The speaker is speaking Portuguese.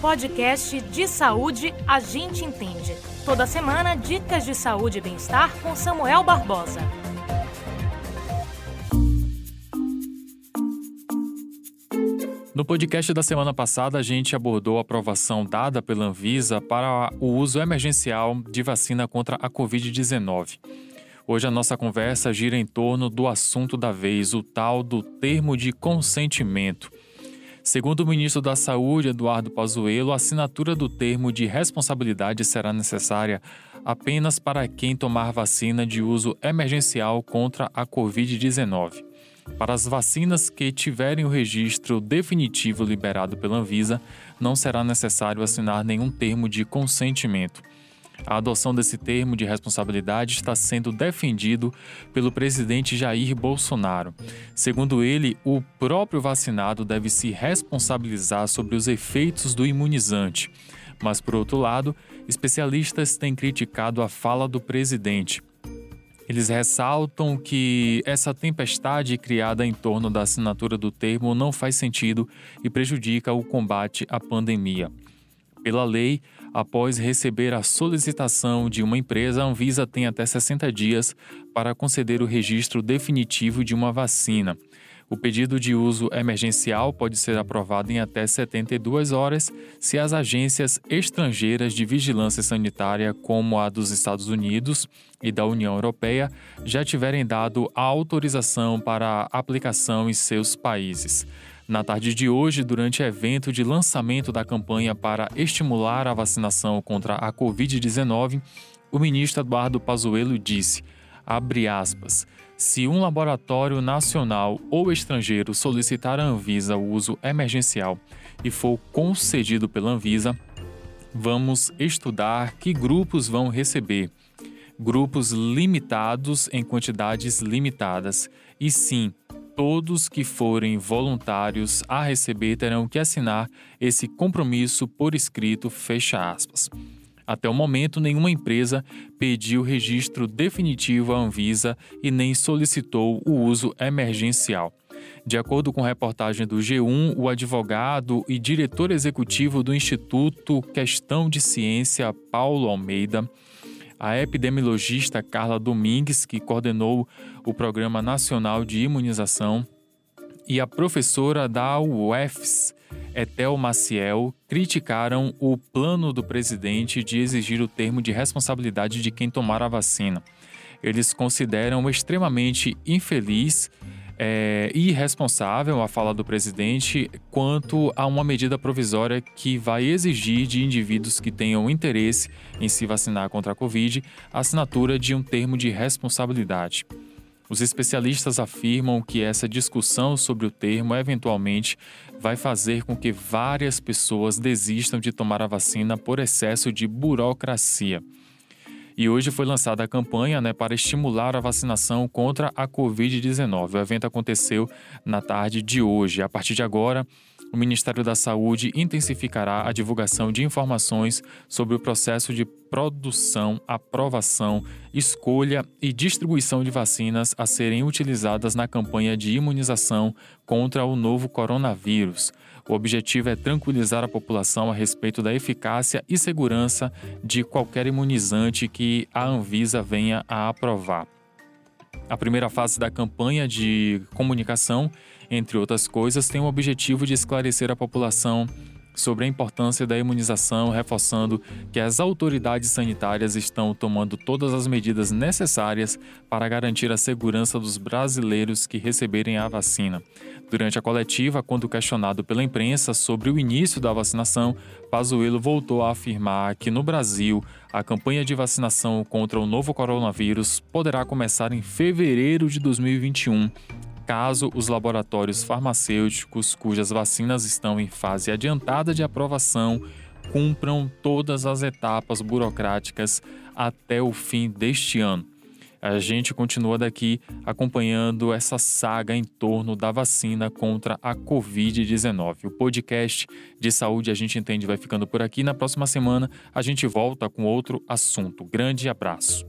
podcast de saúde a gente entende. Toda semana, dicas de saúde e bem-estar com Samuel Barbosa. No podcast da semana passada, a gente abordou a aprovação dada pela Anvisa para o uso emergencial de vacina contra a Covid-19. Hoje a nossa conversa gira em torno do assunto da vez, o tal do termo de consentimento. Segundo o ministro da Saúde, Eduardo Pazuello, a assinatura do termo de responsabilidade será necessária apenas para quem tomar vacina de uso emergencial contra a Covid-19. Para as vacinas que tiverem o registro definitivo liberado pela Anvisa, não será necessário assinar nenhum termo de consentimento. A adoção desse termo de responsabilidade está sendo defendido pelo presidente Jair Bolsonaro. Segundo ele, o próprio vacinado deve se responsabilizar sobre os efeitos do imunizante. Mas, por outro lado, especialistas têm criticado a fala do presidente. Eles ressaltam que essa tempestade criada em torno da assinatura do termo não faz sentido e prejudica o combate à pandemia. Pela lei, após receber a solicitação de uma empresa, a Anvisa tem até 60 dias para conceder o registro definitivo de uma vacina. O pedido de uso emergencial pode ser aprovado em até 72 horas se as agências estrangeiras de vigilância sanitária, como a dos Estados Unidos e da União Europeia, já tiverem dado a autorização para a aplicação em seus países. Na tarde de hoje, durante evento de lançamento da campanha para estimular a vacinação contra a Covid-19, o ministro Eduardo Pazuello disse, aspas, se um laboratório nacional ou estrangeiro solicitar à Anvisa o uso emergencial e for concedido pela Anvisa, vamos estudar que grupos vão receber. Grupos limitados em quantidades limitadas. E sim, todos que forem voluntários a receber terão que assinar esse compromisso por escrito, fecha aspas. Até o momento, nenhuma empresa pediu registro definitivo à Anvisa e nem solicitou o uso emergencial. De acordo com reportagem do G1, o advogado e diretor executivo do Instituto Questão de Ciência, Paulo Almeida, a epidemiologista Carla Domingues, que coordenou o Programa Nacional de Imunização, e a professora da UFS, Etel Maciel, criticaram o plano do presidente de exigir o termo de responsabilidade de quem tomar a vacina. Eles consideram extremamente infeliz é, irresponsável a fala do presidente quanto a uma medida provisória que vai exigir de indivíduos que tenham interesse em se vacinar contra a Covid a assinatura de um termo de responsabilidade. Os especialistas afirmam que essa discussão sobre o termo eventualmente vai fazer com que várias pessoas desistam de tomar a vacina por excesso de burocracia. E hoje foi lançada a campanha né, para estimular a vacinação contra a Covid-19. O evento aconteceu na tarde de hoje. A partir de agora, o Ministério da Saúde intensificará a divulgação de informações sobre o processo de produção, aprovação, escolha e distribuição de vacinas a serem utilizadas na campanha de imunização contra o novo coronavírus. O objetivo é tranquilizar a população a respeito da eficácia e segurança de qualquer imunizante que a Anvisa venha a aprovar. A primeira fase da campanha de comunicação, entre outras coisas, tem o objetivo de esclarecer a população sobre a importância da imunização, reforçando que as autoridades sanitárias estão tomando todas as medidas necessárias para garantir a segurança dos brasileiros que receberem a vacina. Durante a coletiva, quando questionado pela imprensa sobre o início da vacinação, Pazuello voltou a afirmar que no Brasil a campanha de vacinação contra o novo coronavírus poderá começar em fevereiro de 2021 caso os laboratórios farmacêuticos cujas vacinas estão em fase adiantada de aprovação cumpram todas as etapas burocráticas até o fim deste ano. A gente continua daqui acompanhando essa saga em torno da vacina contra a Covid-19. O podcast de saúde a gente entende vai ficando por aqui. Na próxima semana a gente volta com outro assunto. Grande abraço.